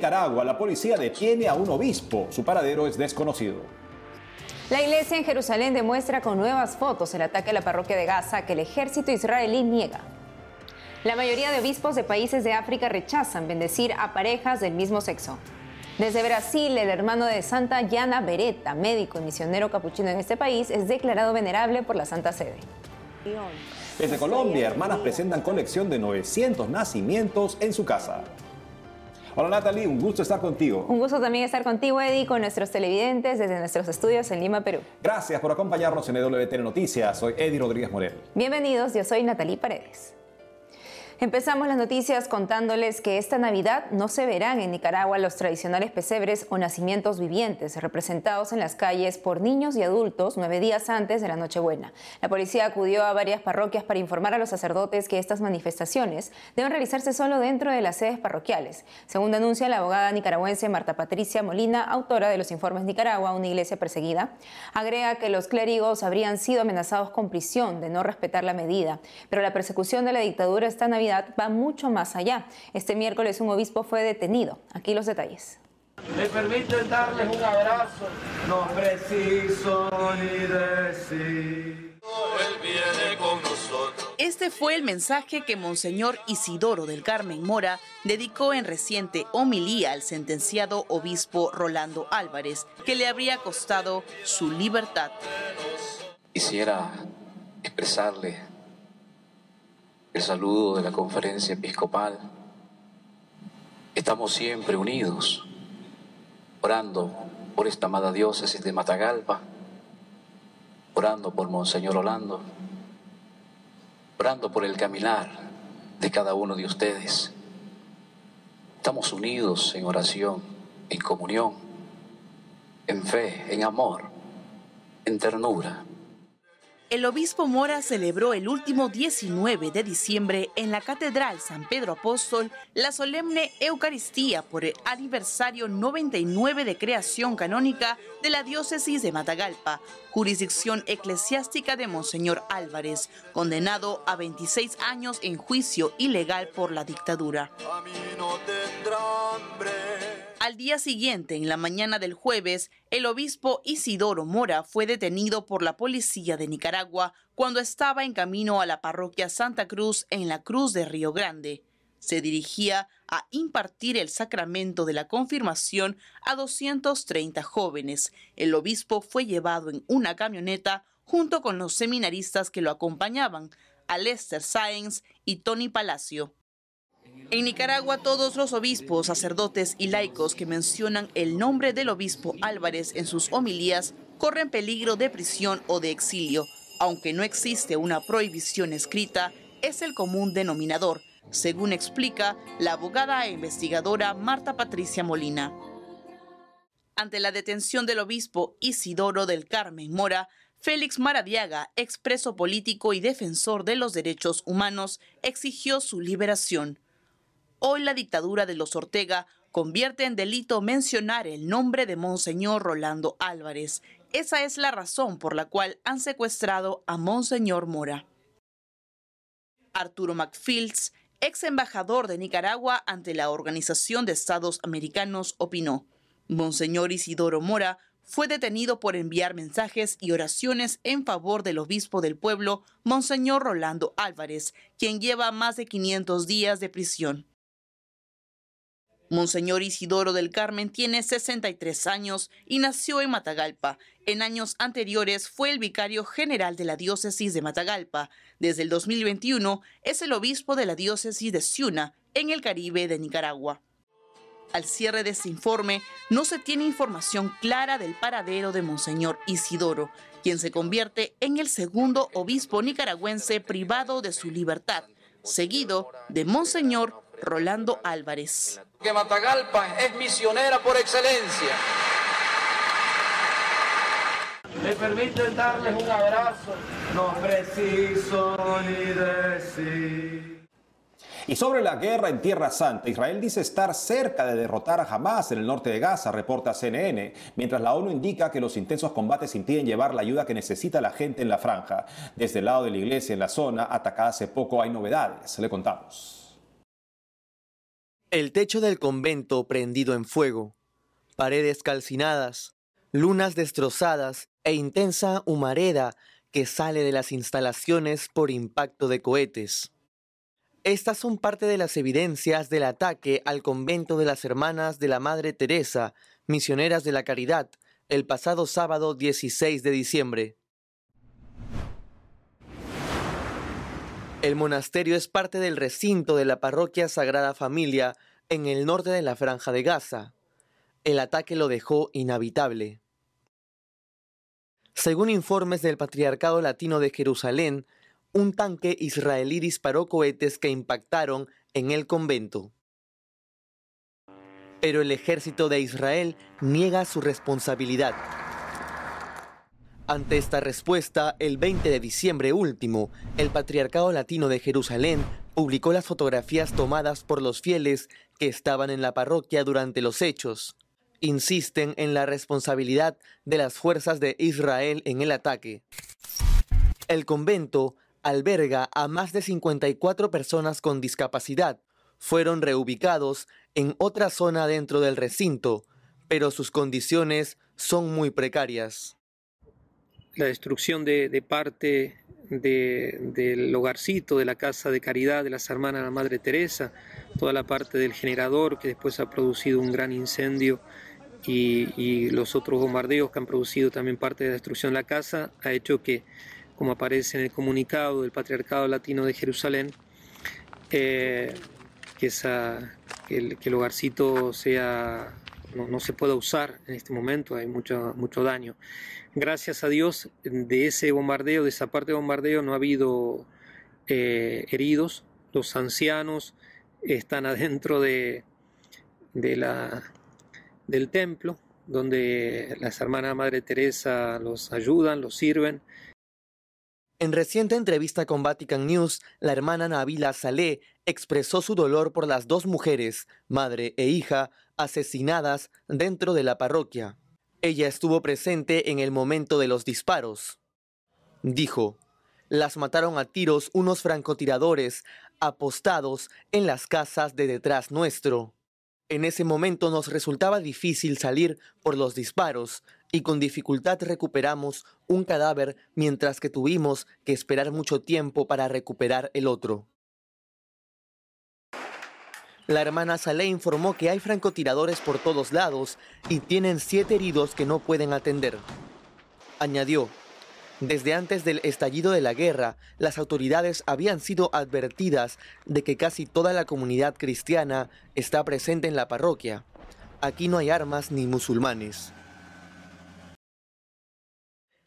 Nicaragua, la policía detiene a un obispo. Su paradero es desconocido. La iglesia en Jerusalén demuestra con nuevas fotos el ataque a la parroquia de Gaza que el ejército israelí niega. La mayoría de obispos de países de África rechazan bendecir a parejas del mismo sexo. Desde Brasil, el hermano de Santa Yana Beretta, médico y misionero capuchino en este país, es declarado venerable por la Santa Sede. Desde Colombia, hermanas presentan colección de 900 nacimientos en su casa. Hola Natalie, un gusto estar contigo. Un gusto también estar contigo, Eddie, con nuestros televidentes desde nuestros estudios en Lima, Perú. Gracias por acompañarnos en EWTN Noticias. Soy Eddie Rodríguez Morel. Bienvenidos, yo soy Natalie Paredes. Empezamos las noticias contándoles que esta Navidad no se verán en Nicaragua los tradicionales pesebres o nacimientos vivientes representados en las calles por niños y adultos nueve días antes de la Nochebuena. La policía acudió a varias parroquias para informar a los sacerdotes que estas manifestaciones deben realizarse solo dentro de las sedes parroquiales. Según denuncia la abogada nicaragüense Marta Patricia Molina, autora de los informes Nicaragua, una iglesia perseguida, agrega que los clérigos habrían sido amenazados con prisión de no respetar la medida, pero la persecución de la dictadura esta Navidad va mucho más allá. Este miércoles un obispo fue detenido. Aquí los detalles. Me permiten darles un abrazo, no preciso ni decir. Él viene con nosotros. Este fue el mensaje que Monseñor Isidoro del Carmen Mora dedicó en reciente homilía al sentenciado obispo Rolando Álvarez, que le habría costado su libertad. Quisiera expresarle el saludo de la conferencia episcopal. Estamos siempre unidos, orando por esta amada diócesis de Matagalpa, orando por Monseñor Orlando, orando por el caminar de cada uno de ustedes. Estamos unidos en oración, en comunión, en fe, en amor, en ternura el obispo Mora celebró el último 19 de diciembre en la Catedral San Pedro Apóstol la solemne Eucaristía por el aniversario 99 de creación canónica de la diócesis de Matagalpa, jurisdicción eclesiástica de Monseñor Álvarez, condenado a 26 años en juicio ilegal por la dictadura. Al día siguiente, en la mañana del jueves, el obispo Isidoro Mora fue detenido por la policía de Nicaragua cuando estaba en camino a la parroquia Santa Cruz en la Cruz de Río Grande. Se dirigía a impartir el sacramento de la confirmación a 230 jóvenes. El obispo fue llevado en una camioneta junto con los seminaristas que lo acompañaban, Alester Sáenz y Tony Palacio. En Nicaragua, todos los obispos, sacerdotes y laicos que mencionan el nombre del obispo Álvarez en sus homilías corren peligro de prisión o de exilio. Aunque no existe una prohibición escrita, es el común denominador, según explica la abogada e investigadora Marta Patricia Molina. Ante la detención del obispo Isidoro del Carmen Mora, Félix Maradiaga, expreso político y defensor de los derechos humanos, exigió su liberación. Hoy la dictadura de los Ortega convierte en delito mencionar el nombre de Monseñor Rolando Álvarez. Esa es la razón por la cual han secuestrado a Monseñor Mora. Arturo McFields, ex embajador de Nicaragua ante la Organización de Estados Americanos, opinó, Monseñor Isidoro Mora fue detenido por enviar mensajes y oraciones en favor del obispo del pueblo, Monseñor Rolando Álvarez, quien lleva más de 500 días de prisión. Monseñor Isidoro del Carmen tiene 63 años y nació en Matagalpa. En años anteriores fue el vicario general de la diócesis de Matagalpa. Desde el 2021 es el obispo de la diócesis de Ciuna, en el Caribe de Nicaragua. Al cierre de este informe, no se tiene información clara del paradero de Monseñor Isidoro, quien se convierte en el segundo obispo nicaragüense privado de su libertad, seguido de Monseñor Rolando Álvarez. Que Matagalpa es misionera por excelencia. Me permiten darles un abrazo, no preciso ni decir. Y sobre la guerra en Tierra Santa, Israel dice estar cerca de derrotar a Hamas en el norte de Gaza, reporta CNN, mientras la ONU indica que los intensos combates impiden llevar la ayuda que necesita la gente en la franja. Desde el lado de la iglesia en la zona, atacada hace poco, hay novedades. Le contamos. El techo del convento prendido en fuego, paredes calcinadas, lunas destrozadas e intensa humareda que sale de las instalaciones por impacto de cohetes. Estas son parte de las evidencias del ataque al convento de las Hermanas de la Madre Teresa, misioneras de la Caridad, el pasado sábado 16 de diciembre. El monasterio es parte del recinto de la parroquia Sagrada Familia en el norte de la Franja de Gaza. El ataque lo dejó inhabitable. Según informes del Patriarcado Latino de Jerusalén, un tanque israelí disparó cohetes que impactaron en el convento. Pero el ejército de Israel niega su responsabilidad. Ante esta respuesta, el 20 de diciembre último, el Patriarcado Latino de Jerusalén publicó las fotografías tomadas por los fieles que estaban en la parroquia durante los hechos. Insisten en la responsabilidad de las fuerzas de Israel en el ataque. El convento alberga a más de 54 personas con discapacidad. Fueron reubicados en otra zona dentro del recinto, pero sus condiciones son muy precarias. La destrucción de, parte del hogarcito, de la casa de caridad de las hermanas de la Madre Teresa, toda la parte del generador que después ha producido un gran incendio y, los otros bombardeos que han producido también parte de la destrucción de la casa, ha hecho que como aparece en el comunicado del Patriarcado Latino de Jerusalén, eh, que, esa, el, hogarcito sea, no, se pueda usar en este momento, hay mucho, mucho daño. Gracias a Dios, de ese bombardeo, de esa parte de bombardeo, no ha habido eh, heridos. Los ancianos están adentro de, de la, del templo, donde las hermanas Madre Teresa los ayudan, los sirven en reciente entrevista con Vatican News, la hermana Nabila Saleh expresó su dolor por las dos mujeres, madre e hija, asesinadas dentro de la parroquia. Ella estuvo presente en el momento de los disparos. Dijo, las mataron a tiros unos francotiradores apostados en las casas de detrás nuestro. En ese momento nos resultaba difícil salir por los disparos y con dificultad recuperamos un cadáver mientras que tuvimos que esperar mucho tiempo para recuperar el otro. La hermana Saleh informó que hay francotiradores por todos lados y tienen siete heridos que no pueden atender. Añadió, desde antes del estallido de la guerra, las autoridades habían sido advertidas de que casi toda la comunidad cristiana está presente en la parroquia. Aquí no hay armas ni musulmanes.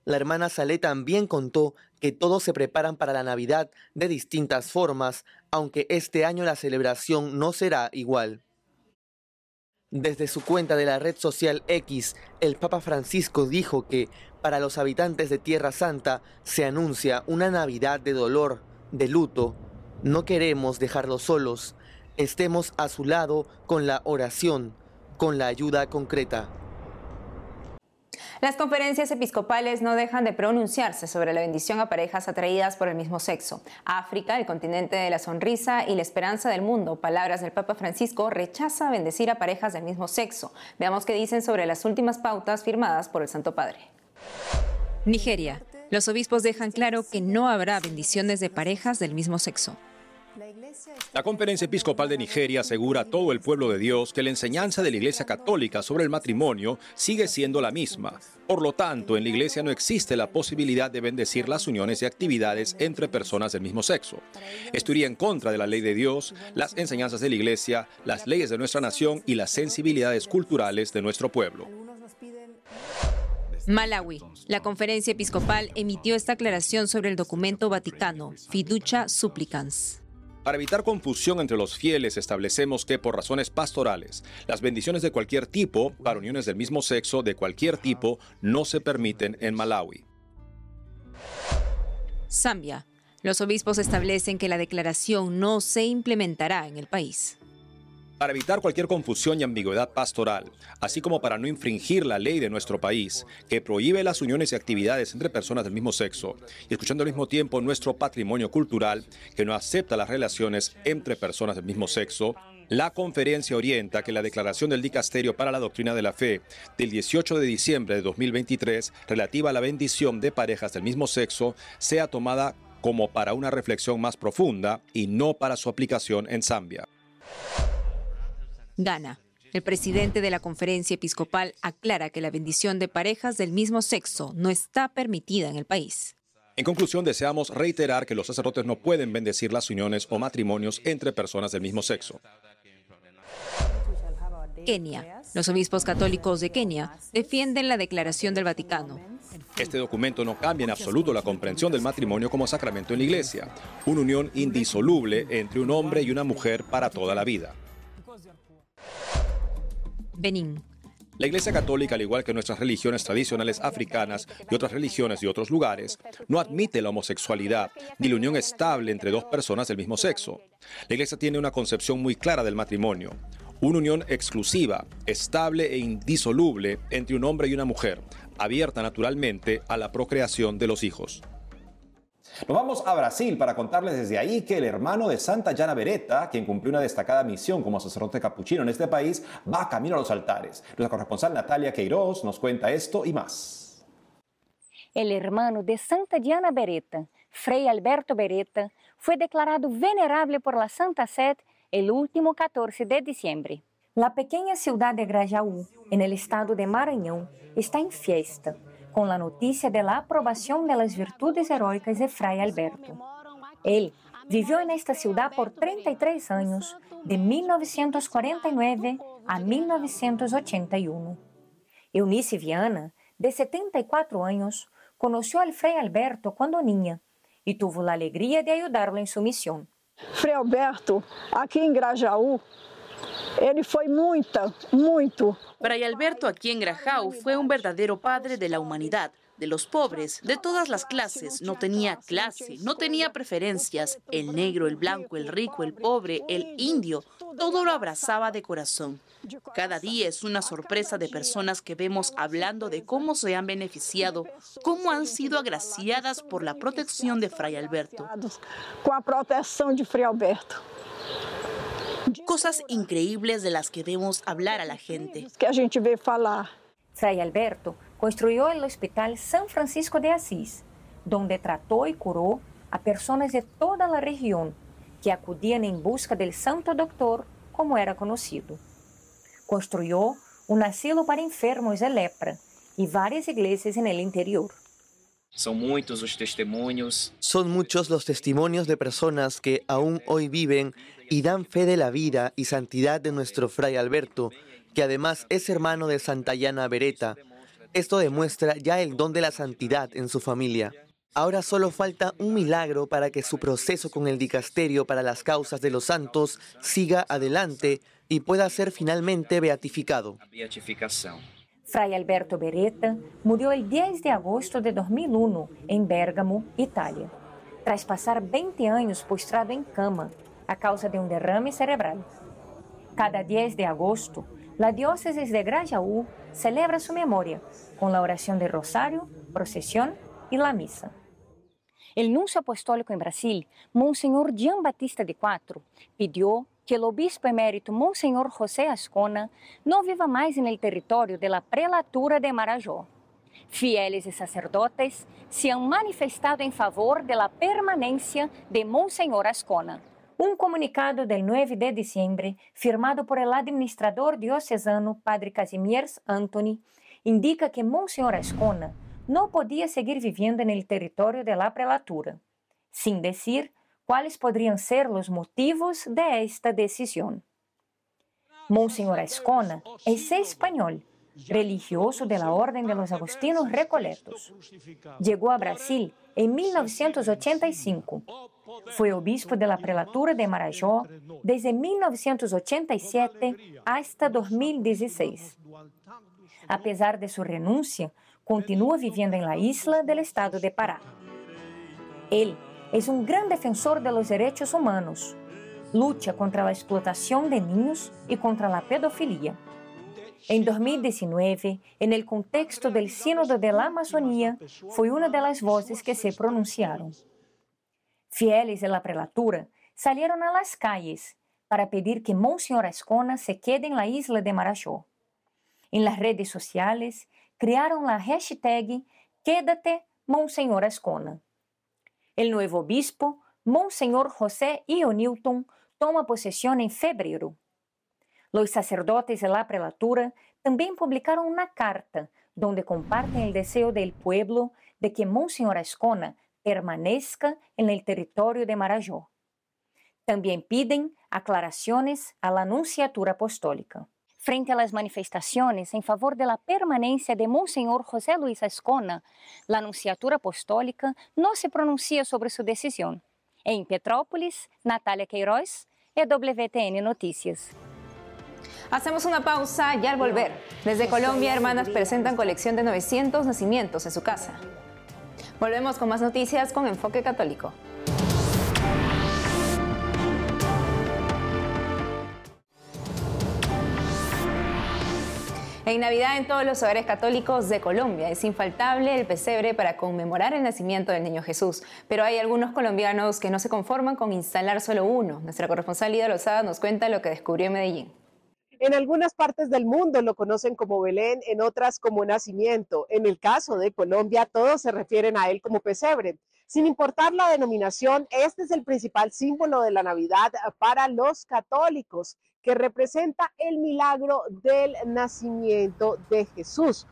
La hermana Saleh también contó que todos se preparan para la Navidad de distintas formas, aunque este año la celebración no será igual. Desde su cuenta de la red social X, el Papa Francisco dijo que para los habitantes de Tierra Santa se anuncia una Navidad de dolor, de luto. No queremos dejarlos solos. Estemos a su lado con la oración, con la ayuda concreta. Las conferencias episcopales no dejan de pronunciarse sobre la bendición a parejas atraídas por el mismo sexo. África, el continente de la sonrisa y la esperanza del mundo, palabras del Papa Francisco, rechaza bendecir a parejas del mismo sexo. Veamos qué dicen sobre las últimas pautas firmadas por el Santo Padre. Nigeria. Los obispos dejan claro que no habrá bendiciones de parejas del mismo sexo. La Conferencia Episcopal de Nigeria asegura a todo el pueblo de Dios que la enseñanza de la Iglesia Católica sobre el matrimonio sigue siendo la misma. Por lo tanto, en la Iglesia no existe la posibilidad de bendecir las uniones y actividades entre personas del mismo sexo. Esto iría en contra de la ley de Dios, las enseñanzas de la Iglesia, las leyes de nuestra nación y las sensibilidades culturales de nuestro pueblo. Malawi. La conferencia episcopal emitió esta aclaración sobre el documento vaticano, Fiducia Supplicans. Para evitar confusión entre los fieles, establecemos que por razones pastorales, las bendiciones de cualquier tipo para uniones del mismo sexo de cualquier tipo no se permiten en Malawi. Zambia. Los obispos establecen que la declaración no se implementará en el país. Para evitar cualquier confusión y ambigüedad pastoral, así como para no infringir la ley de nuestro país, que prohíbe las uniones y actividades entre personas del mismo sexo, y escuchando al mismo tiempo nuestro patrimonio cultural, que no acepta las relaciones entre personas del mismo sexo, La conferencia orienta que la declaración del Dicasterio para la Doctrina de la Fe del 18 de diciembre de 2023 relativa a la bendición de parejas del mismo sexo sea tomada como para una reflexión más profunda y no para su aplicación en Zambia. Gana. El presidente de la conferencia episcopal aclara que la bendición de parejas del mismo sexo no está permitida en el país. En conclusión, deseamos reiterar que los sacerdotes no pueden bendecir las uniones o matrimonios entre personas del mismo sexo. Kenia. Los obispos católicos de Kenia defienden la declaración del Vaticano. Este documento no cambia en absoluto la comprensión del matrimonio como sacramento en la Iglesia, una unión indisoluble entre un hombre y una mujer para toda la vida. Benín. La Iglesia Católica, al igual que nuestras religiones tradicionales africanas y otras religiones de otros lugares, no admite la homosexualidad ni la unión estable entre dos personas del mismo sexo. La Iglesia tiene una concepción muy clara del matrimonio, una unión exclusiva, estable e indisoluble entre un hombre y una mujer, abierta naturalmente a la procreación de los hijos. Nos vamos a Brasil para contarles desde ahí que el hermano de Santa Yana Beretta, quien cumplió una destacada misión como sacerdote capuchino en este país, va camino a los altares. Nuestra corresponsal Natalia Queiroz nos cuenta esto y más. El hermano de Santa Diana Beretta, Frei Alberto Beretta, fue declarado venerable por la Santa Sede el último 14 de diciembre. La pequeña ciudad de Grajaú, en el estado de Maranhão, está en fiesta com a notícia da aprovação das virtudes heróicas de Fray Alberto. Ele viveu nesta cidade por 33 anos, de 1949 a 1981. Eunice Viana, de 74 anos, conheceu al Frei Alberto quando niña e teve a alegria de ajudá-lo em sua missão. Frei Alberto, aqui em Grajaú, Él fue mucho, muito. Fray Alberto aquí en Grajau fue un verdadero padre de la humanidad, de los pobres, de todas las clases. No tenía clase, no tenía preferencias. El negro, el blanco, el rico, el pobre, el indio, todo lo abrazaba de corazón. Cada día es una sorpresa de personas que vemos hablando de cómo se han beneficiado, cómo han sido agraciadas por la protección de Fray Alberto. Con la protección de Fray Alberto. Cosas increíbles de las que debemos hablar a la gente. Que a gente ve falar. Fray Alberto construyó el Hospital San Francisco de Asís, donde trató y curó a personas de toda la región que acudían en busca del Santo Doctor, como era conocido. Construyó un asilo para enfermos de lepra y varias iglesias en el interior. Son muchos los testimonios. Son muchos los testimonios de personas que aún hoy viven y dan fe de la vida y santidad de nuestro Fray Alberto, que además es hermano de Santayana Beretta. Esto demuestra ya el don de la santidad en su familia. Ahora solo falta un milagro para que su proceso con el dicasterio para las causas de los santos siga adelante y pueda ser finalmente beatificado. Fray Alberto Beretta murió el 10 de agosto de 2001 en Bérgamo, Italia, tras pasar 20 años postrado en cama a causa de un derrame cerebral. Cada 10 de agosto, la diócesis de Grajaú celebra su memoria con la oración de rosario, procesión y la misa. El nuncio apostólico en Brasil, Monseñor Jean Batista de Quatro, pidió que o obispo emérito Monsenhor José Ascona não viva mais no território da prelatura de Marajó. Fieles e sacerdotes se han manifestado em favor da permanência de Monsenhor Ascona. Um comunicado del 9 de diciembre, firmado por el administrador diocesano Padre Casimirs Anthony, indica que Monsenhor Ascona não podia seguir vivendo no território da prelatura, sem decir cuáles podrían ser los motivos de esta decisión. Monseñor Ascona es español, religioso de la Orden de los Agustinos Recoletos. Llegó a Brasil en 1985. Fue obispo de la prelatura de Marajó desde 1987 hasta 2016. A pesar de su renuncia, continúa viviendo en la isla del estado de Pará. Él es un gran defensor de los derechos humanos. Lucha contra la explotación de niños y contra la pedofilia. En 2019, en el contexto del Sínodo de la una de las voces que se pronunciaron. Fieles de la prelatura salieron a las calles para pedir que Monseñor Ascona se quede en la isla de Marajó. En las redes sociales crearon la hashtag Quédate Ascona. El nuevo obispo, Monseñor José Io Newton, toma posesión en febrero. Los sacerdotes de la prelatura también publicaron una carta donde comparten el deseo del pueblo de que Monseñor Ascona permanezca en el territorio de Marajó. También piden aclaraciones a la Anunciatura Apostólica. Frente a las manifestaciones en favor de la permanencia de Monseñor José Luis Ascona, la Anunciatura Apostólica no se pronuncia sobre su decisión. En Petrópolis, Natalia Queiroz, EWTN Noticias. Hacemos una pausa y al volver, desde Colombia, hermanas presentan colección de 900 nacimientos en su casa. Volvemos con más noticias con Enfoque Católico. En Navidad en todos los hogares católicos de Colombia es infaltable el pesebre para conmemorar el nacimiento del niño Jesús, pero hay algunos colombianos que no se conforman con instalar solo uno. Nuestra corresponsal Lida Lozada nos cuenta lo que descubrió en Medellín. En algunas partes del mundo lo conocen como Belén, en otras como nacimiento. En el caso de Colombia, todos se refieren a él como pesebre. Sin importar la denominación, este es el principal símbolo de la Navidad para los católicos, que representa el milagro del nacimiento de Jesús.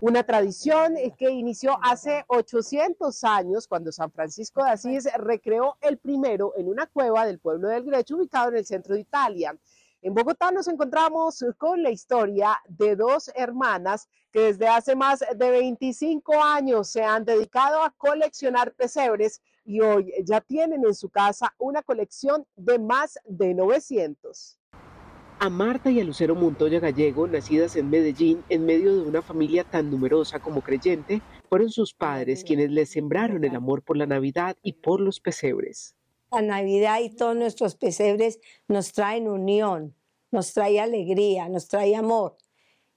Una tradición que inició hace 800 años cuando San Francisco de Asís recreó el primero en una cueva del pueblo del Grecho ubicado en el centro de Italia. En Bogotá nos encontramos con la historia de dos hermanas que desde hace más de 25 años se han dedicado a coleccionar pesebres y hoy ya tienen en su casa una colección de más de 900. A Marta y a Lucero Montoya Gallego, nacidas en Medellín en medio de una familia tan numerosa como creyente, fueron sus padres quienes les sembraron el amor por la Navidad y por los pesebres. La Navidad y todos nuestros pesebres nos traen unión, nos trae alegría, nos trae amor.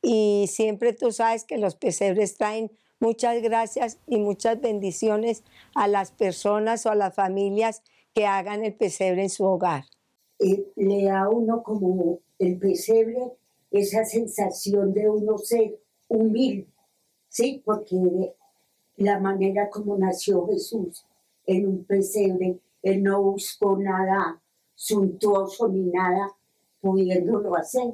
Y siempre tú sabes que los pesebres traen muchas gracias y muchas bendiciones a las personas o a las familias que hagan el pesebre en su hogar. Eh, le da uno como el pesebre esa sensación de uno ser humilde, ¿sí? Porque la manera como nació Jesús en un pesebre, él no buscó nada suntuoso ni nada pudiéndolo hacer.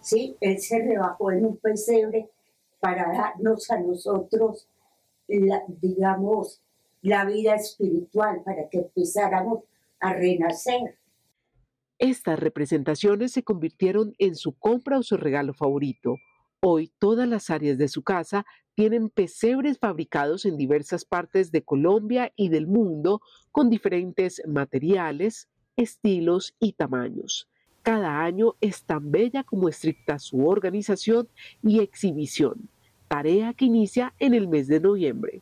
¿sí? Él se rebajó en un pesebre para darnos a nosotros, la, digamos, la vida espiritual, para que empezáramos a renacer. Estas representaciones se convirtieron en su compra o su regalo favorito. Hoy todas las áreas de su casa tienen pesebres fabricados en diversas partes de Colombia y del mundo con diferentes materiales, estilos y tamaños. Cada año es tan bella como estricta su organización y exhibición, tarea que inicia en el mes de noviembre.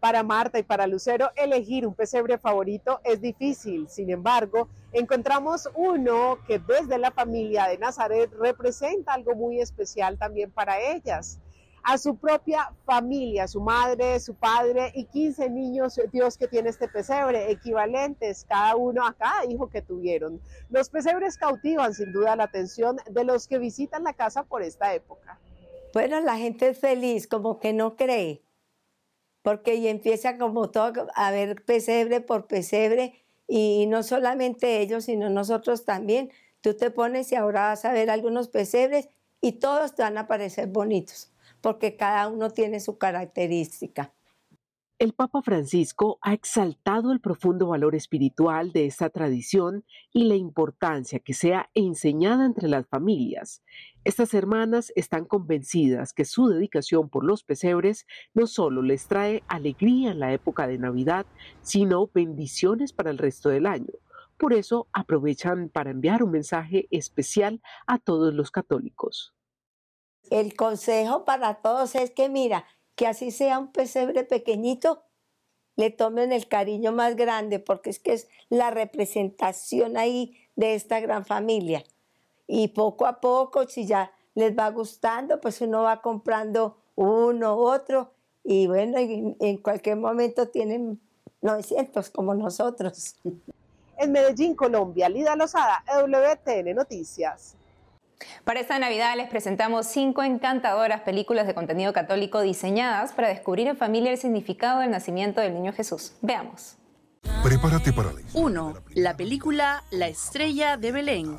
Para Marta y para Lucero, elegir un pesebre favorito es difícil. Sin embargo, encontramos uno que desde la familia de Nazaret representa algo muy especial también para ellas a su propia familia, su madre, su padre y 15 niños, Dios que tiene este pesebre, equivalentes cada uno a cada hijo que tuvieron. Los pesebres cautivan sin duda la atención de los que visitan la casa por esta época. Bueno, la gente es feliz, como que no cree, porque ya empieza como todo a ver pesebre por pesebre y no solamente ellos, sino nosotros también. Tú te pones y ahora vas a ver algunos pesebres y todos te van a parecer bonitos porque cada uno tiene su característica. El Papa Francisco ha exaltado el profundo valor espiritual de esta tradición y la importancia que sea enseñada entre las familias. Estas hermanas están convencidas que su dedicación por los pesebres no solo les trae alegría en la época de Navidad, sino bendiciones para el resto del año. Por eso aprovechan para enviar un mensaje especial a todos los católicos. El consejo para todos es que, mira, que así sea un pesebre pequeñito, le tomen el cariño más grande, porque es que es la representación ahí de esta gran familia. Y poco a poco, si ya les va gustando, pues uno va comprando uno, otro, y bueno, en cualquier momento tienen 900 como nosotros. En Medellín, Colombia, Lida Lozada, WTN Noticias. Para esta Navidad les presentamos cinco encantadoras películas de contenido católico diseñadas para descubrir en familia el significado del nacimiento del niño Jesús. Veamos. Prepárate para 1. La película La estrella de Belén.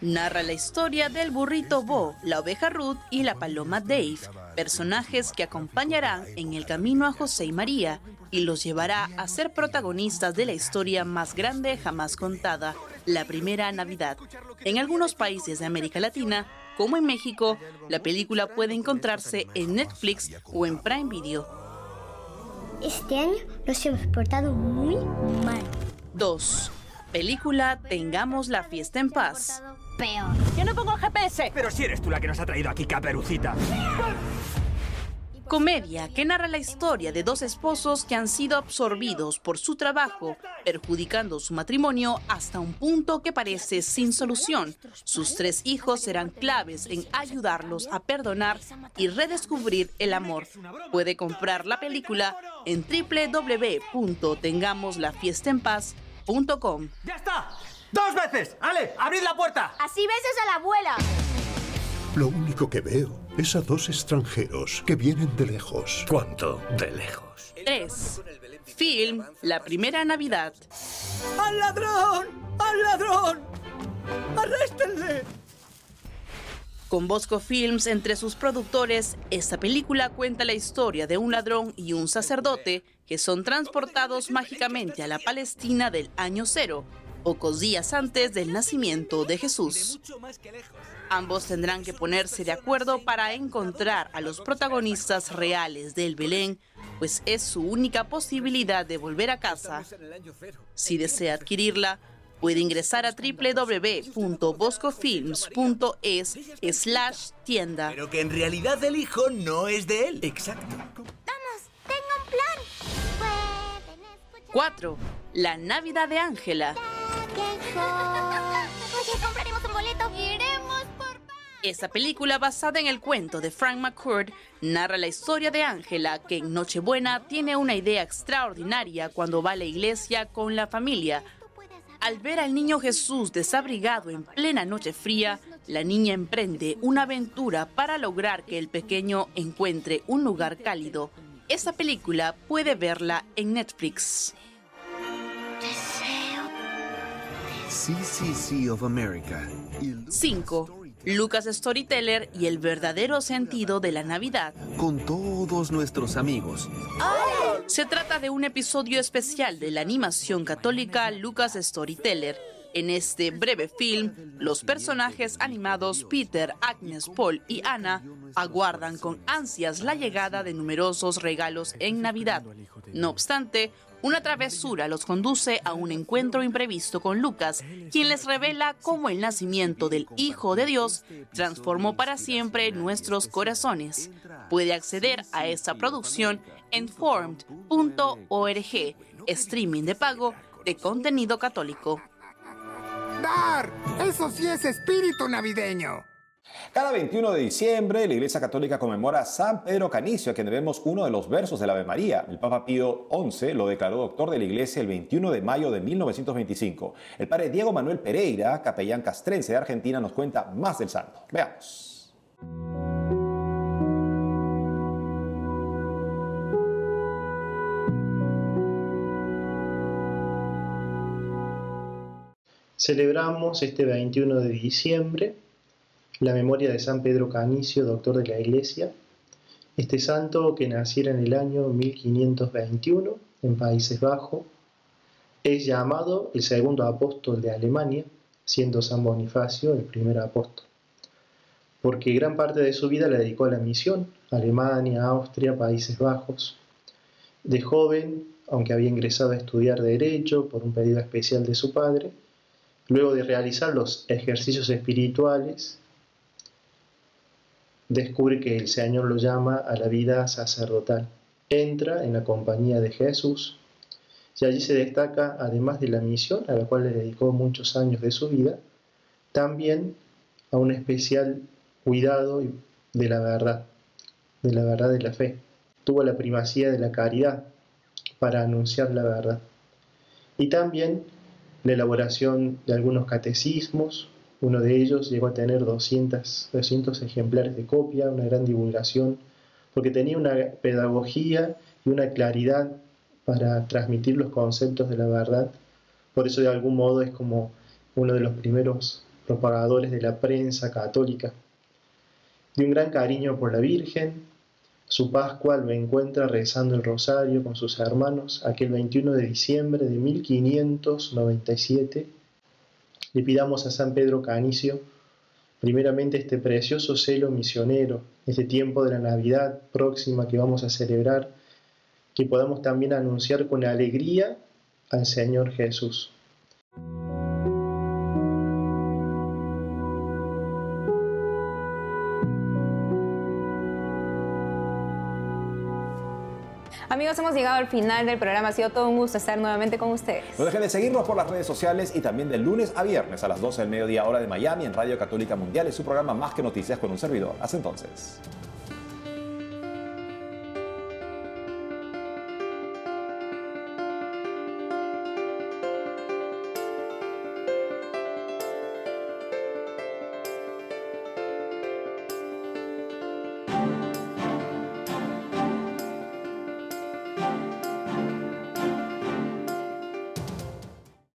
Narra la historia del burrito Bo, la oveja Ruth y la paloma Dave, personajes que acompañarán en el camino a José y María y los llevará a ser protagonistas de la historia más grande jamás contada, la primera Navidad. En algunos países de América Latina, como en México, la película puede encontrarse en Netflix o en Prime Video. Este año nos hemos portado muy mal. 2. Película Tengamos la fiesta en paz. Peor. Yo no pongo GPS. Pero si eres tú la que nos ha traído aquí, Caperucita. Comedia que narra la historia de dos esposos que han sido absorbidos por su trabajo, perjudicando su matrimonio hasta un punto que parece sin solución. Sus tres hijos serán claves en ayudarlos a perdonar y redescubrir el amor. Puede comprar la película en www.tengamoslafiestaenpaz.com. ¡Ya está! ¡Dos veces! ¡Ale! ¡Abrid la puerta! Así beses a la abuela. Lo único que veo es a dos extranjeros que vienen de lejos. ¿Cuánto de lejos? 3. Film La Primera Navidad. ¡Al ladrón! ¡Al ladrón! ¡Arréstenle! Con Bosco Films entre sus productores, esta película cuenta la historia de un ladrón y un sacerdote que son transportados mágicamente a la Palestina del año cero, pocos días antes del nacimiento de Jesús. Ambos tendrán que ponerse de acuerdo para encontrar a los protagonistas reales del Belén, pues es su única posibilidad de volver a casa. Si desea adquirirla, puede ingresar a www.boscofilms.es slash tienda. Pero que en realidad el hijo no es de él. Exacto. Vamos, tengo un plan. 4. La Navidad de Ángela. Oye, compraremos un boleto. Iremos Esta película, basada en el cuento de Frank McCourt, narra la historia de Ángela, que en Nochebuena tiene una idea extraordinaria cuando va a la iglesia con la familia. Al ver al niño Jesús desabrigado en plena noche fría, la niña emprende una aventura para lograr que el pequeño encuentre un lugar cálido. Esta película puede verla en Netflix. CCC of America. 5. Lucas Storyteller y el verdadero sentido de la Navidad. Con todos nuestros amigos. Se trata de un episodio especial de la animación católica Lucas Storyteller. En este breve film, los personajes animados Peter, Agnes, Paul y Anna aguardan con ansias la llegada de numerosos regalos en Navidad. No obstante, una travesura los conduce a un encuentro imprevisto con Lucas, quien les revela cómo el nacimiento del Hijo de Dios transformó para siempre nuestros corazones. Puede acceder a esta producción en formed.org, streaming de pago de contenido católico. ¡Dar! ¡Eso sí es espíritu navideño! Cada 21 de diciembre, la Iglesia Católica conmemora a San Pedro Canicio, a quien debemos uno de los versos de la Ave María. El Papa Pío XI lo declaró doctor de la Iglesia el 21 de mayo de 1925. El padre Diego Manuel Pereira, capellán castrense de Argentina, nos cuenta más del santo. Veamos. Celebramos este 21 de diciembre la memoria de San Pedro Canicio, doctor de la Iglesia, este santo que naciera en el año 1521 en Países Bajos, es llamado el segundo apóstol de Alemania, siendo San Bonifacio el primer apóstol, porque gran parte de su vida la dedicó a la misión, Alemania, Austria, Países Bajos. De joven, aunque había ingresado a estudiar Derecho por un pedido especial de su padre, luego de realizar los ejercicios espirituales, descubre que el Señor lo llama a la vida sacerdotal. Entra en la compañía de Jesús y allí se destaca, además de la misión a la cual le dedicó muchos años de su vida, también a un especial cuidado de la verdad, de la verdad de la fe. Tuvo la primacía de la caridad, para anunciar la verdad. Y también la elaboración de algunos catecismos, uno de ellos llegó a tener 200, 200 ejemplares de copia, una gran divulgación, porque tenía una pedagogía y una claridad para transmitir los conceptos de la verdad. Por eso de algún modo es como uno de los primeros propagadores de la prensa católica. De un gran cariño por la Virgen, su Pascua lo encuentra rezando el rosario con sus hermanos aquel 21 de diciembre de 1597. Le pidamos a San Pedro Canicio primeramente este precioso celo misionero, este tiempo de la Navidad próxima que vamos a celebrar, que podamos también anunciar con alegría al Señor Jesús. Amigos, hemos llegado al final del programa. Ha sido todo un gusto estar nuevamente con ustedes. No dejen de seguirnos por las redes sociales y también de lunes a viernes a las 12 del mediodía hora de Miami en Radio Católica Mundial y su programa Más que Noticias con un servidor. Hasta entonces.